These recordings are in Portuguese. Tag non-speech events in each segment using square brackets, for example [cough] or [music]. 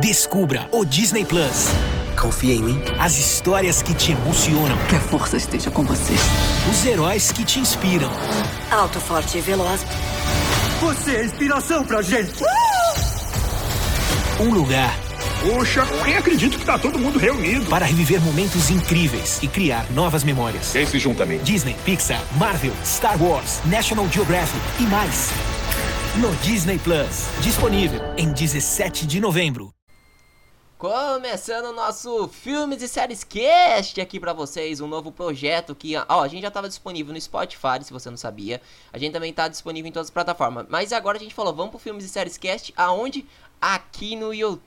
Descubra o Disney Plus. Confia em mim. As histórias que te emocionam. Que a força esteja com você. Os heróis que te inspiram. Alto, forte e veloz. Você é inspiração pra gente. Um lugar. Poxa, nem acredito que tá todo mundo reunido. Para reviver momentos incríveis e criar novas memórias. Quem se junta a mim? Disney, Pixar, Marvel, Star Wars, National Geographic e mais. No Disney Plus. Disponível em 17 de novembro. Começando o nosso Filmes e Séries Cast aqui pra vocês, um novo projeto que, ó, a gente já tava disponível no Spotify, se você não sabia. A gente também tá disponível em todas as plataformas. Mas agora a gente falou, vamos pro Filmes e Séries Cast, aonde? Aqui no YouTube,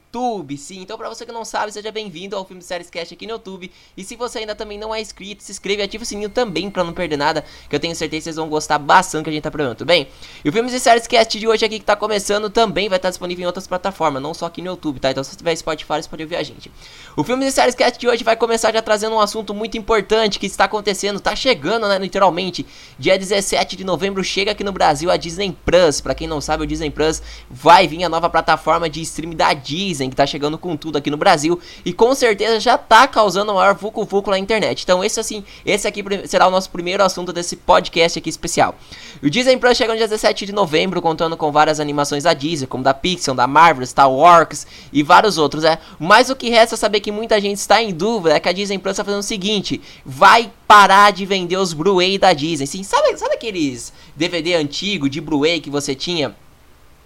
sim. Então, pra você que não sabe, seja bem-vindo ao Filme Séries Cast aqui no YouTube. E se você ainda também não é inscrito, se inscreve e ativa o sininho também pra não perder nada, que eu tenho certeza que vocês vão gostar bastante que a gente tá provando, tudo bem? E o Filmes e Séries Cast de hoje aqui que tá começando também vai estar disponível em outras plataformas, não só aqui no YouTube, tá? Então, se você tiver Spotify, você pode ouvir a gente. O Filmes e Séries Cast de hoje vai começar já trazendo um assunto muito importante que está acontecendo, tá chegando, né, literalmente. Dia 17 de novembro chega aqui no Brasil a Disney Plus. Pra quem não sabe, o Disney Plus vai vir a nova plataforma de stream da Disney, que tá chegando com tudo aqui no Brasil. E com certeza já tá causando maior vucu-vucu na internet. Então esse assim, esse aqui será o nosso primeiro assunto desse podcast aqui especial. O Disney Plus chega no dia 17 de novembro, contando com várias animações da Disney, como da Pixar, da Marvel, Star Wars e vários outros, né? Mas o que resta é saber que muita gente está em dúvida é que a Disney Plus está fazendo o seguinte: vai parar de vender os Blu-ray da Disney. Sim, sabe, sabe aqueles DVD antigo de Blu-ray que você tinha?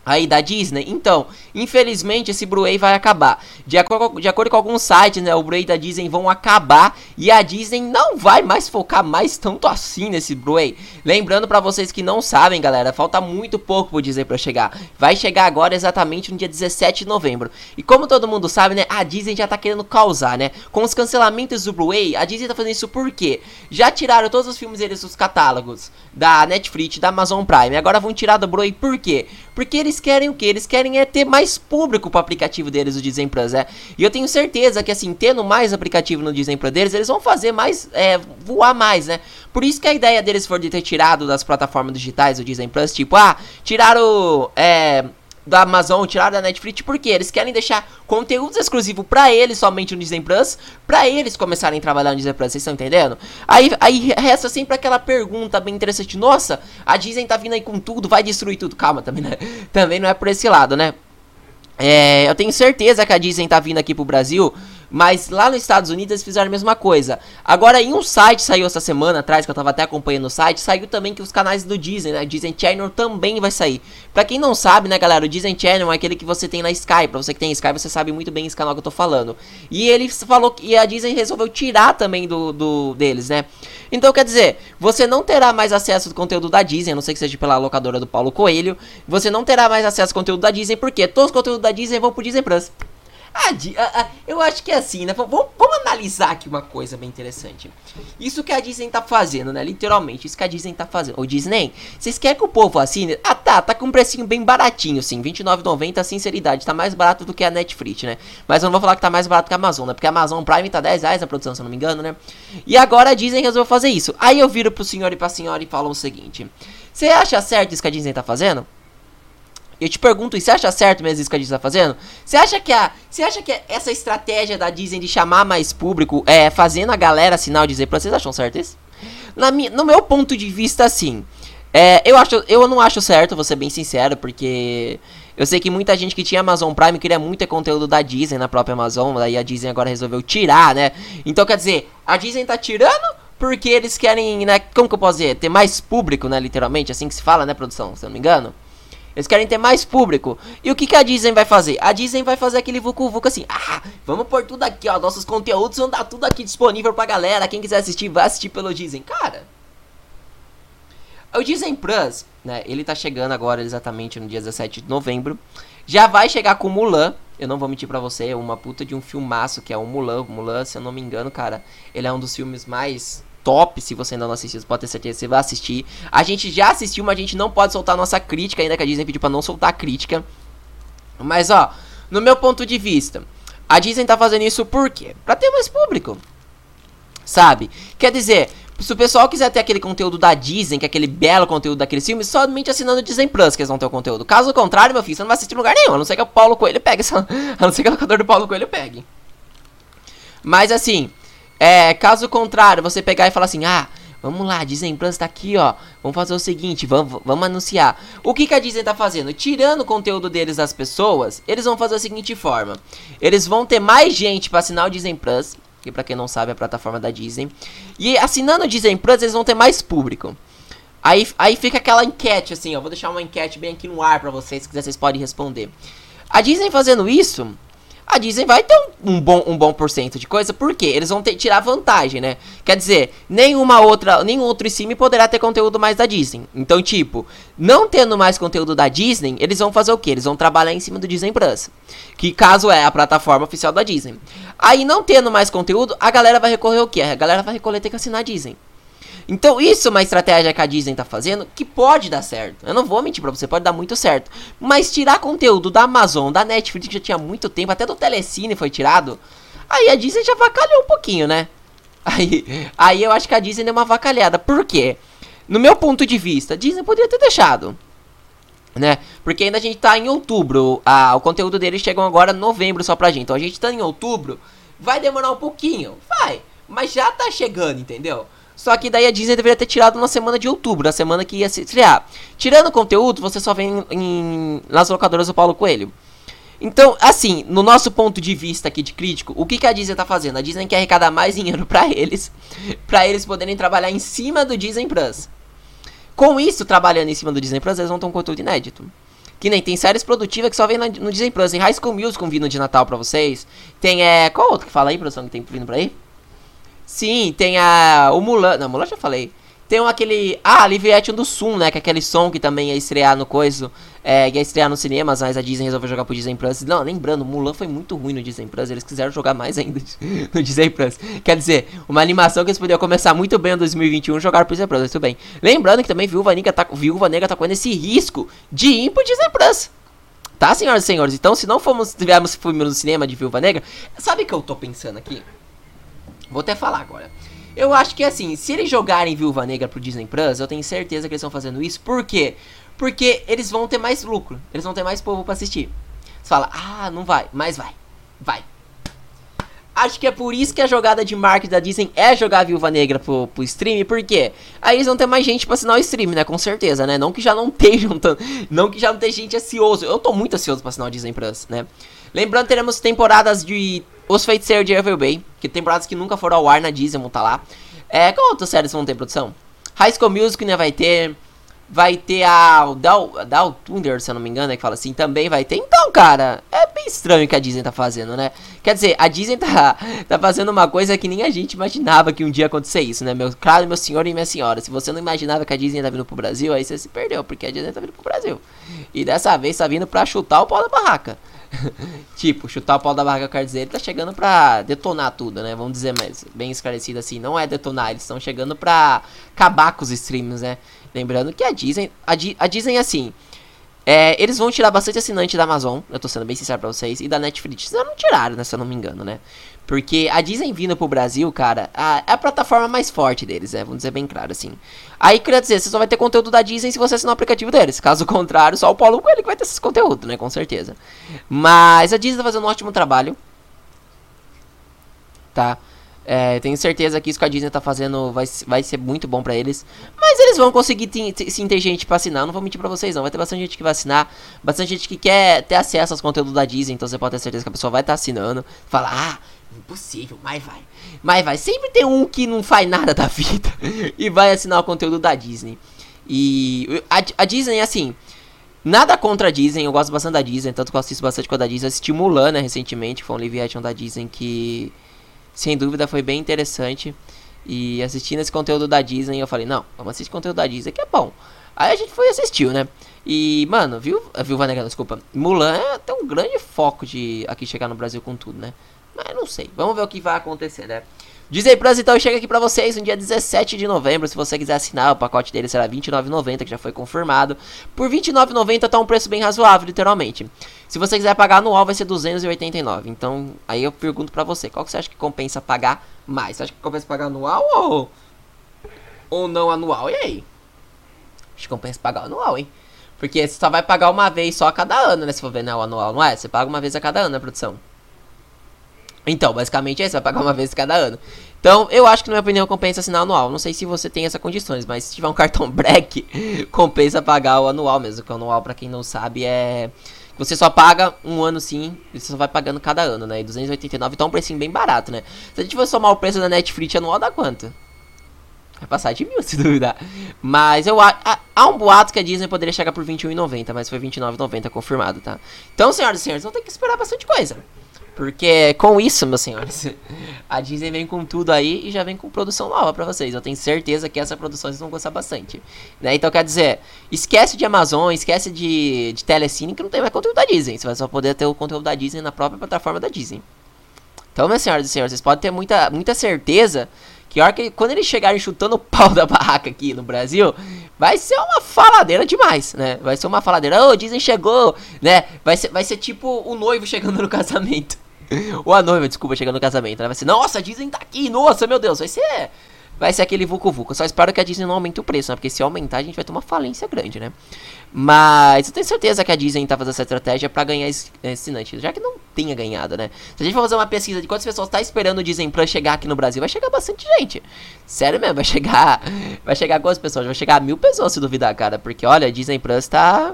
Aí da Disney. Então, infelizmente esse Blu-ray vai acabar. De, acordo, de acordo com alguns sites, né, o Blu-ray da Disney vão acabar e a Disney não vai mais focar mais tanto assim nesse Blu-ray. Lembrando para vocês que não sabem, galera, falta muito pouco pro Disney para chegar. Vai chegar agora exatamente no dia 17 de novembro. E como todo mundo sabe, né, a Disney já tá querendo causar, né? Com os cancelamentos do Blu-ray, a Disney tá fazendo isso por quê? Já tiraram todos os filmes deles dos catálogos da Netflix, da Amazon Prime. Agora vão tirar do Blu-ray por quê? Porque eles querem o que? Eles querem é ter mais público pro aplicativo deles, o Disney Plus, é. E eu tenho certeza que, assim, tendo mais aplicativo no Disney Plus deles, eles vão fazer mais, é, voar mais, né? Por isso que a ideia deles foi de ter tirado das plataformas digitais o Disney Plus, tipo, ah, tiraram, é, da Amazon, tiraram da Netflix, porque eles querem deixar conteúdos exclusivos para eles somente no Disney Plus, para eles começarem a trabalhar no Disney Plus, vocês estão entendendo? Aí, aí resta sempre aquela pergunta bem interessante, nossa, a Disney tá vindo aí com tudo, vai destruir tudo, calma, também, né? também não é por esse lado, né? É, eu tenho certeza que a Disney tá vindo aqui pro Brasil mas lá nos Estados Unidos eles fizeram a mesma coisa. Agora, em um site saiu essa semana atrás, que eu tava até acompanhando o site, saiu também que os canais do Disney, né? Disney Channel também vai sair. Pra quem não sabe, né, galera, o Disney Channel é aquele que você tem na Sky. Pra você que tem Sky, você sabe muito bem esse canal que eu tô falando. E ele falou que a Disney resolveu tirar também do, do deles, né? Então, quer dizer, você não terá mais acesso ao conteúdo da Disney, a não sei que seja pela locadora do Paulo Coelho. Você não terá mais acesso ao conteúdo da Disney, porque todos os conteúdos da Disney vão pro Disney Plus. Ah, ah, eu acho que é assim, né? Vamos, vamos, analisar aqui uma coisa bem interessante. Isso que a Disney tá fazendo, né? Literalmente, isso que a Disney tá fazendo. Ô Disney, vocês querem que o povo assine? Ah tá, tá com um precinho bem baratinho, sim. R$29,90, sinceridade. Tá mais barato do que a Netflix, né? Mas eu não vou falar que tá mais barato que a Amazon, né? Porque a Amazon Prime tá 10 reais na produção, se eu não me engano, né? E agora a Disney resolveu fazer isso. Aí eu viro pro senhor e pra senhora e falo o seguinte: Você acha certo isso que a Disney tá fazendo? Eu te pergunto, e você acha certo mesmo isso que a Disney tá fazendo? Você acha que a, você acha que essa estratégia da Disney de chamar mais público é fazendo a galera assinar o Disney vocês acham certo isso? Na no meu ponto de vista, assim, é, eu acho, eu não acho certo, vou ser bem sincero, porque eu sei que muita gente que tinha Amazon Prime queria muito conteúdo da Disney na própria Amazon, daí a Disney agora resolveu tirar, né? Então quer dizer, a Disney tá tirando porque eles querem, né, como que eu posso dizer, ter mais público, né, literalmente, assim que se fala, né, produção, se eu não me engano. Eles querem ter mais público. E o que, que a Disney vai fazer? A Disney vai fazer aquele vucu vucu assim. Ah, vamos pôr tudo aqui, ó. Nossos conteúdos vão dar tudo aqui disponível pra galera. Quem quiser assistir, vai assistir pelo Disney. Cara. O Disney Plus, né? Ele tá chegando agora exatamente no dia 17 de novembro. Já vai chegar com Mulan. Eu não vou mentir pra você, é uma puta de um filmaço que é o Mulan. Mulan, se eu não me engano, cara, ele é um dos filmes mais top. Se você ainda não assistiu, pode ter certeza que você vai assistir. A gente já assistiu, mas a gente não pode soltar nossa crítica ainda, que a Disney pediu pra não soltar a crítica. Mas ó, no meu ponto de vista, a Disney tá fazendo isso por quê? Pra ter mais público. Sabe? Quer dizer, Se o pessoal quiser ter aquele conteúdo da Disney, que é aquele belo conteúdo daqueles filmes, somente assinando o Disney Plus que eles vão ter o conteúdo. Caso contrário, meu filho, você não vai assistir em lugar nenhum. A não ser que o Paulo Coelho pegue. [laughs] A não ser que o locador do Paulo Coelho pegue. Mas assim, é, caso contrário, você pegar e falar assim, ah, vamos lá, Disney Plus tá aqui, ó. Vamos fazer o seguinte, vamos, vamos anunciar. O que, que a Disney tá fazendo? Tirando o conteúdo deles das pessoas, eles vão fazer a seguinte forma. Eles vão ter mais gente para assinar o Disney Plus, que para quem não sabe é a plataforma da Disney. E assinando o Disney Plus, eles vão ter mais público. Aí, aí fica aquela enquete assim, ó. Vou deixar uma enquete bem aqui no ar para vocês, se quiser vocês podem responder. A Disney fazendo isso, a Disney vai ter um, um, bom, um bom porcento de coisa, porque eles vão ter, tirar vantagem, né? Quer dizer, nenhuma outra, nenhum outro stream poderá ter conteúdo mais da Disney. Então, tipo, não tendo mais conteúdo da Disney, eles vão fazer o quê? Eles vão trabalhar em cima do Disney Plus. Que caso é a plataforma oficial da Disney. Aí, não tendo mais conteúdo, a galera vai recorrer ao quê? A galera vai recolher ter que assinar a Disney. Então, isso é uma estratégia que a Disney tá fazendo que pode dar certo. Eu não vou mentir pra você, pode dar muito certo. Mas tirar conteúdo da Amazon, da Netflix, que já tinha muito tempo, até do Telecine foi tirado. Aí a Disney já vacalhou um pouquinho, né? [laughs] Aí, aí eu acho que a Disney deu uma vacalhada. Por quê? No meu ponto de vista, a Disney poderia ter deixado. Né? Porque ainda a gente tá em outubro. O conteúdo deles chegam agora em novembro só pra gente. Então a gente tá em outubro. Vai demorar um pouquinho. Vai. Mas já tá chegando, entendeu? Só que daí a Disney deveria ter tirado na semana de outubro, na semana que ia se estrear. Tirando o conteúdo, você só vem em, nas locadoras do Paulo Coelho. Então, assim, no nosso ponto de vista aqui de crítico, o que, que a Disney tá fazendo? A Disney quer arrecadar mais dinheiro [laughs] para eles, para eles poderem trabalhar em cima do Disney Plus. Com isso, trabalhando em cima do Disney Plus, eles vão ter um conteúdo inédito. Que nem tem séries produtivas que só vem no Disney Plus. Tem High School Musical vindo de Natal pra vocês. Tem, é... Qual outro que fala aí, produção, que tem vindo pra aí? Sim, tem a. O Mulan. Não, Mulan já falei. Tem aquele. Ah, Live do Sun, né? Que é aquele som que também ia estrear no coiso. É, ia estrear nos cinemas, mas a Disney resolveu jogar pro Disney Plus. Não, lembrando, Mulan foi muito ruim no Disney Plus. Eles quiseram jogar mais ainda [laughs] no Disney Plus. Quer dizer, uma animação que eles poderiam começar muito bem em 2021 jogar pro Disney Plus. Mas tudo bem. Lembrando que também Viúva Negra tá, Viúva Negra tá correndo esse risco de ir pro Disney Plus. Tá, senhoras e senhores? Então, se não formos, tivermos filme no cinema de Viúva Negra, sabe o que eu tô pensando aqui? Vou até falar agora. Eu acho que assim, se eles jogarem Viúva Negra pro Disney Plus, eu tenho certeza que eles estão fazendo isso. Por quê? Porque eles vão ter mais lucro. Eles vão ter mais povo para assistir. Você fala, ah, não vai, mas vai. Vai. Acho que é por isso que a jogada de marketing da Disney é jogar Viúva Negra pro, pro stream, porque aí eles vão ter mais gente pra assinar o stream, né? Com certeza, né? Não que já não estejam Não que já não tenha gente ansioso. Eu tô muito ansioso pra assinar o Disney Plus, né? Lembrando, teremos temporadas de Os Feiticeiros de Evil Bay, que temporadas que nunca foram ao ar na Disney vão tá lá. É, qual outras séries vão ter produção? High School Music, né, vai ter. Vai ter a Down Thunder, se eu não me engano, é que fala assim, também vai ter. Então, cara, é bem estranho o que a Disney tá fazendo, né? Quer dizer, a Disney tá, [laughs] tá fazendo uma coisa que nem a gente imaginava que um dia ia acontecer isso, né? Meu, claro, meu senhor e minha senhora, se você não imaginava que a Disney tá vindo pro Brasil, aí você se perdeu, porque a Disney tá vindo pro Brasil. E dessa vez tá vindo pra chutar o pau da barraca. [laughs] tipo, chutar o pau da barraca, quer dizer, ele tá chegando pra detonar tudo, né? Vamos dizer mais bem esclarecido assim. Não é detonar, eles estão chegando pra acabar com os streams, né? Lembrando que a Disney. A, Di, a Disney, assim. É, eles vão tirar bastante assinante da Amazon, eu tô sendo bem sincero pra vocês, e da Netflix. Eles não tiraram, né? Se eu não me engano, né? Porque a Disney vindo pro Brasil, cara, a, é a plataforma mais forte deles, né? Vamos dizer bem claro, assim. Aí, queria dizer, você só vai ter conteúdo da Disney se você assinar o aplicativo deles. Caso [laughs] contrário, só o Paulo Coelho que vai ter esse conteúdo, né? Com certeza. Mas a Disney tá fazendo um ótimo trabalho. Tá? É, tenho certeza que isso que a Disney tá fazendo vai, vai ser muito bom pra eles. Mas eles vão conseguir sim ter gente pra assinar. Não vou mentir pra vocês, não. Vai ter bastante gente que vai assinar. Bastante gente que quer ter acesso aos conteúdos da Disney. Então você pode ter certeza que a pessoa vai estar tá assinando. Fala, ah, Impossível, mas vai. Mas vai. Sempre tem um que não faz nada da vida [laughs] e vai assinar o conteúdo da Disney. E a, a Disney, assim, nada contra a Disney, eu gosto bastante da Disney, tanto que eu assisto bastante com a da Disney. assisti Mulan, né, recentemente, foi um live action da Disney que, sem dúvida, foi bem interessante. E assistindo esse conteúdo da Disney, eu falei, não, vamos assistir conteúdo da Disney que é bom. Aí a gente foi e assistiu, né? E, mano, viu? Viu, Vanega, desculpa. Mulan é, tem um grande foco de aqui chegar no Brasil com tudo, né? Mas não sei. Vamos ver o que vai acontecer, né? Disney Plus então chega aqui pra vocês no dia 17 de novembro. Se você quiser assinar, o pacote dele será R$29,90, que já foi confirmado. Por R$29,90 tá um preço bem razoável, literalmente. Se você quiser pagar anual, vai ser R$289. Então, aí eu pergunto pra você, qual que você acha que compensa pagar mais? Você acha que compensa pagar anual ou... ou não anual. E aí? Acho que compensa pagar anual, hein? Porque você só vai pagar uma vez só a cada ano, né? Se for ver né, o anual, não é? Você paga uma vez a cada ano a produção. Então, basicamente é isso, vai pagar uma vez cada ano. Então, eu acho que, na minha opinião, compensa assinar anual. Não sei se você tem essas condições, mas se tiver um cartão [laughs] Black, compensa pagar o anual mesmo. Que o anual, pra quem não sabe, é. Você só paga um ano sim, você só vai pagando cada ano, né? E 289 então é um precinho bem barato, né? Se a gente for somar o preço da Netflix anual, dá quanto? Vai passar de mil, [laughs] se duvidar. Mas eu há, há um boato que a Disney poderia chegar por R$21,90, mas foi R$29,90 confirmado, tá? Então, senhoras e senhores, vão ter que esperar bastante coisa. Porque com isso, meus senhores, [laughs] a Disney vem com tudo aí e já vem com produção nova para vocês. Eu tenho certeza que essa produção vocês vão gostar bastante. Né? Então quer dizer, esquece de Amazon, esquece de, de Telecine que não tem mais conteúdo da Disney. Você vai só poder ter o conteúdo da Disney na própria plataforma da Disney. Então, meus senhoras e senhores, vocês podem ter muita, muita certeza que, hora que quando eles chegarem chutando o pau [laughs] da barraca aqui no Brasil, vai ser uma faladeira demais, né? Vai ser uma faladeira. Ô, oh, Disney chegou, né? Vai ser, vai ser tipo o noivo chegando no [laughs] casamento. Ou a noiva, desculpa, chegando no casamento. Ela vai ser, nossa, a Disney tá aqui, nossa, meu Deus, vai ser. Vai ser aquele Vucu Vucu. Só espero que a Disney não aumente o preço, né? Porque se aumentar, a gente vai ter uma falência grande, né? Mas eu tenho certeza que a Disney tá fazendo essa estratégia para ganhar assinante. Já que não tenha ganhado, né? Se a gente for fazer uma pesquisa de quantas pessoas tá esperando o Disney Plus chegar aqui no Brasil, vai chegar bastante gente. Sério mesmo, vai chegar. [laughs] Vai chegar quantas pessoas? Vai chegar mil pessoas se duvidar, cara. Porque olha, a Disney Plus tá.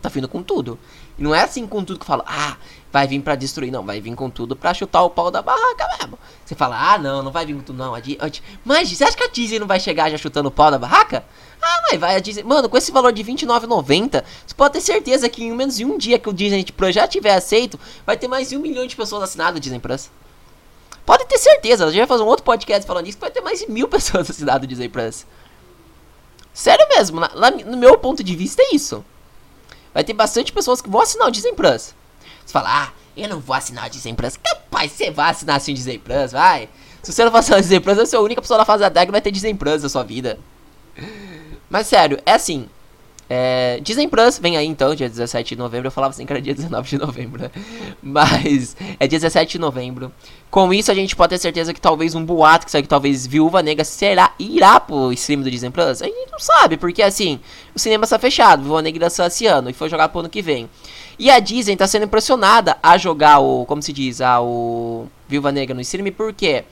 Tá vindo com tudo. E não é assim com tudo que fala, ah, vai vir para destruir. Não, vai vir com tudo para chutar o pau da barraca mesmo. Você fala, ah, não, não vai vir com tudo, não. A Disney, mas você acha que a Disney não vai chegar já chutando o pau da barraca? Ah, mas vai a Disney. Mano, com esse valor de R$29,90, você pode ter certeza que em menos de um dia que o Disney Plus já tiver aceito, vai ter mais de um milhão de pessoas assinadas o Disney Plus. Pode ter certeza, a gente vai fazer um outro podcast falando isso, que vai ter mais de mil [laughs] pessoas assinadas o Disney Plus. Sério mesmo, no meu ponto de vista é isso vai ter bastante pessoas que vão assinar o Disney Plus. Você fala, ah, eu não vou assinar o Disney Plus. Capaz, você vai assinar assim o Disney Plus, vai. Se você não for assinar o Disney Plus, você é a única pessoa na fase da que vai ter Disney Plus na sua vida. Mas sério, é assim. É, Disney Plus vem aí então, dia 17 de novembro. Eu falava assim que era dia 19 de novembro, né? Mas é dia 17 de novembro. Com isso, a gente pode ter certeza que talvez um boato que sai que talvez Viúva Negra será irá pro stream do Disney Plus. A gente não sabe, porque assim, o cinema está fechado. Viúva Negra só esse ano e foi jogar pro ano que vem. E a Disney tá sendo impressionada a jogar o, como se diz, a, o Viúva Negra no stream, por quê?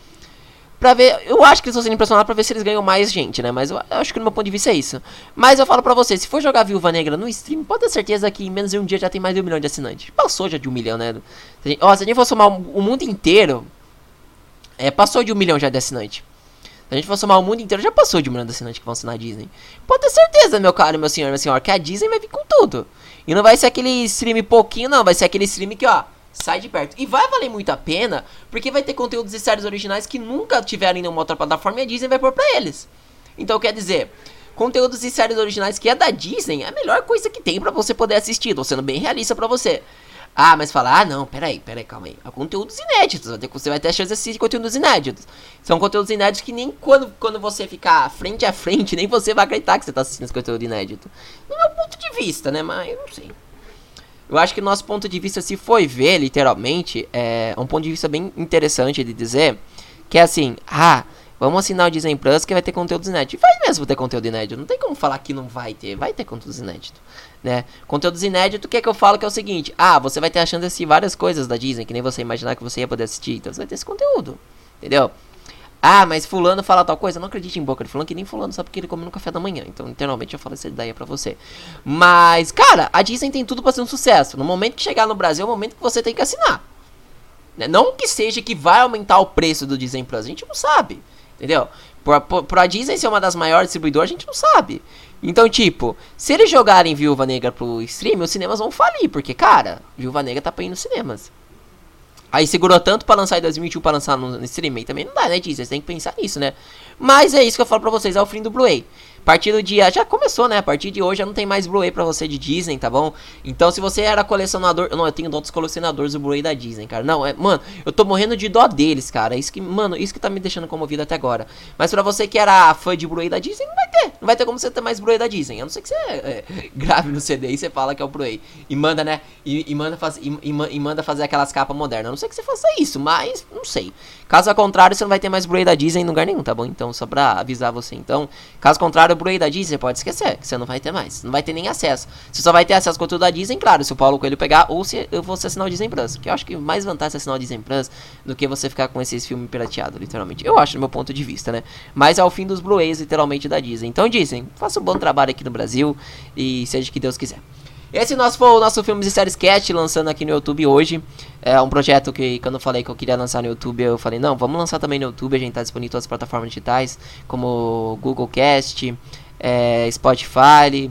Pra ver, eu acho que eles estão sendo impressionados pra ver se eles ganham mais gente, né? Mas eu, eu, acho que no meu ponto de vista é isso. Mas eu falo pra você, se for jogar Viúva Negra no stream, pode ter certeza que em menos de um dia já tem mais de um milhão de assinantes. Passou já de um milhão, né? Se a gente, ó, se a gente for somar o, mundo inteiro, é, passou de um milhão já de assinantes. Se a gente for somar o mundo inteiro, já passou de um milhão de assinantes que vão assinar a Disney. Pode ter certeza, meu caro, meu senhor, meu senhor, que a Disney vai vir com tudo. E não vai ser aquele stream pouquinho, não. Vai ser aquele stream que, ó sai de perto. E vai valer muito a pena, porque vai ter conteúdos e séries originais que nunca tiveram em nenhuma outra plataforma e a Disney vai pôr pra eles. Então quer dizer, conteúdos e séries originais que é da Disney é a melhor coisa que tem para você poder assistir. Tô sendo bem realista para você. Ah, mas fala, ah não, peraí, peraí, calma aí. Conteúdos inéditos, você vai ter a chance de assistir conteúdos inéditos. São conteúdos inéditos que nem quando, quando você ficar frente a frente, [laughs] nem você vai acreditar que você tá assistindo esse conteúdo inédito. No meu ponto de vista, né? Mas eu não sei. Eu acho que nosso ponto de vista, se foi ver, literalmente, é um ponto de vista bem interessante de dizer que é assim, ah, vamos assinar o Disney Plus que vai ter conteúdos inéditos. Vai mesmo ter conteúdo inédito, não tem como falar que não vai ter, vai ter conteúdos inéditos, né? Conteúdos inéditos, o que é que eu falo que é o seguinte, ah, você vai ter a chance de assistir várias coisas da Disney que nem você imaginar que você ia poder assistir, então você vai ter esse conteúdo, entendeu? Ah, mas fulano fala tal coisa. Não acredite em boca de fulano, que nem fulano sabe porque ele come no café da manhã. Então, literalmente, eu falo essa ideia pra você. Mas, cara, a Disney tem tudo pra ser um sucesso. No momento que chegar no Brasil, é o momento que você tem que assinar. Né? Não que seja que vai aumentar o preço do Disney Plus. A gente não sabe. Entendeu? Por, por, por a Disney ser uma das maiores distribuidoras, a gente não sabe. Então, tipo, se eles jogarem Viúva Negra pro stream, os cinemas vão falir. Porque, cara, Viúva Negra tá pra ir nos cinemas. Aí segurou tanto para lançar em 2021 para lançar no, streaming. Também não dá, né, Disney? Você tem que pensar nisso, né? Mas é isso que eu falo pra vocês, é o fim do Blu-ray. A partir do dia. Já começou, né? A partir de hoje já não tem mais Blu-ray pra você de Disney, tá bom? Então, se você era colecionador. Não, eu tenho outros colecionadores do Blu-ray da Disney, cara. Não, é. Mano, eu tô morrendo de dó deles, cara. Isso que, mano, isso que tá me deixando comovido até agora. Mas pra você que era fã de Blu-ray da Disney, não vai ter. Não vai ter como você ter mais Blu-ray da Disney. A não ser que você é, grave no CD e você fala que é o Blu-ray. E manda, né? E, e manda faz, e, e, manda fazer aquelas capas modernas. A não sei que você faça isso, mas não sei. Caso contrário, você não vai ter mais Blu-ray da Disney em lugar nenhum, tá bom? Então, só pra avisar você. Então, caso contrário, o Blu-ray da Disney pode esquecer, que você não vai ter mais. Não vai ter nem acesso. Você só vai ter acesso ao conteúdo da Disney, claro, se o Paulo Coelho pegar, ou se eu fosse assinar o Disney Plus. Que eu acho que mais vantagem é assinar o Disney Plus do que você ficar com esses filmes pirateados, literalmente. Eu acho, do meu ponto de vista, né? Mas é o fim dos Blu-rays, literalmente, da Disney. Então, Disney, faça um bom trabalho aqui no Brasil e seja o que Deus quiser. Esse nosso foi o nosso Filmes e Séries Cast, lançando aqui no YouTube hoje. É um projeto que, quando eu falei que eu queria lançar no YouTube, eu falei, não, vamos lançar também no YouTube. A gente tá disponível em todas as plataformas digitais, como Google Cast, é, Spotify,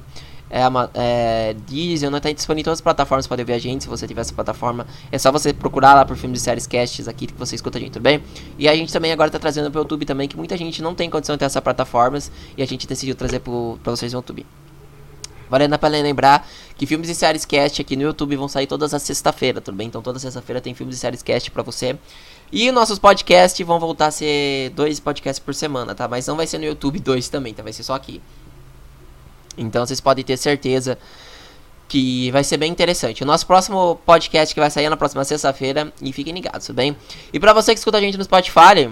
é, é, Deezer, não tá disponível em todas as plataformas para ver a gente, se você tiver essa plataforma. É só você procurar lá por Filmes e Séries Casts aqui que você escuta a gente, tudo bem? E a gente também agora tá trazendo pro YouTube também, que muita gente não tem condição de ter essas plataformas, e a gente decidiu trazer pro, pra vocês no YouTube. Valendo a pena lembrar que filmes e séries cast aqui no YouTube vão sair todas as sexta-feira, tudo bem? Então toda sexta-feira tem filmes e séries cast pra você. E nossos podcasts vão voltar a ser dois podcasts por semana, tá? Mas não vai ser no YouTube dois também, tá? Vai ser só aqui. Então vocês podem ter certeza que vai ser bem interessante. O nosso próximo podcast que vai sair na próxima sexta-feira. E fiquem ligados, tudo bem? E pra você que escuta a gente no Spotify,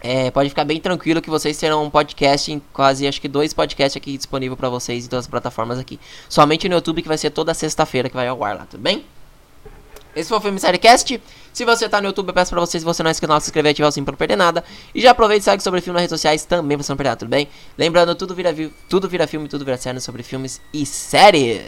é, pode ficar bem tranquilo que vocês terão um podcast, em quase acho que dois podcasts aqui disponível para vocês em todas as plataformas aqui. Somente no YouTube que vai ser toda sexta-feira que vai ao ar lá, tudo bem? Esse foi o Filme Seriecast. Se você tá no YouTube, eu peço pra vocês, se você não é inscrito se inscrever e ativar o sininho pra não perder nada. E já aproveita e segue sobre filme nas redes sociais também pra você não perder nada, tudo bem? Lembrando, tudo vira, tudo vira filme, tudo vira série sobre filmes e séries.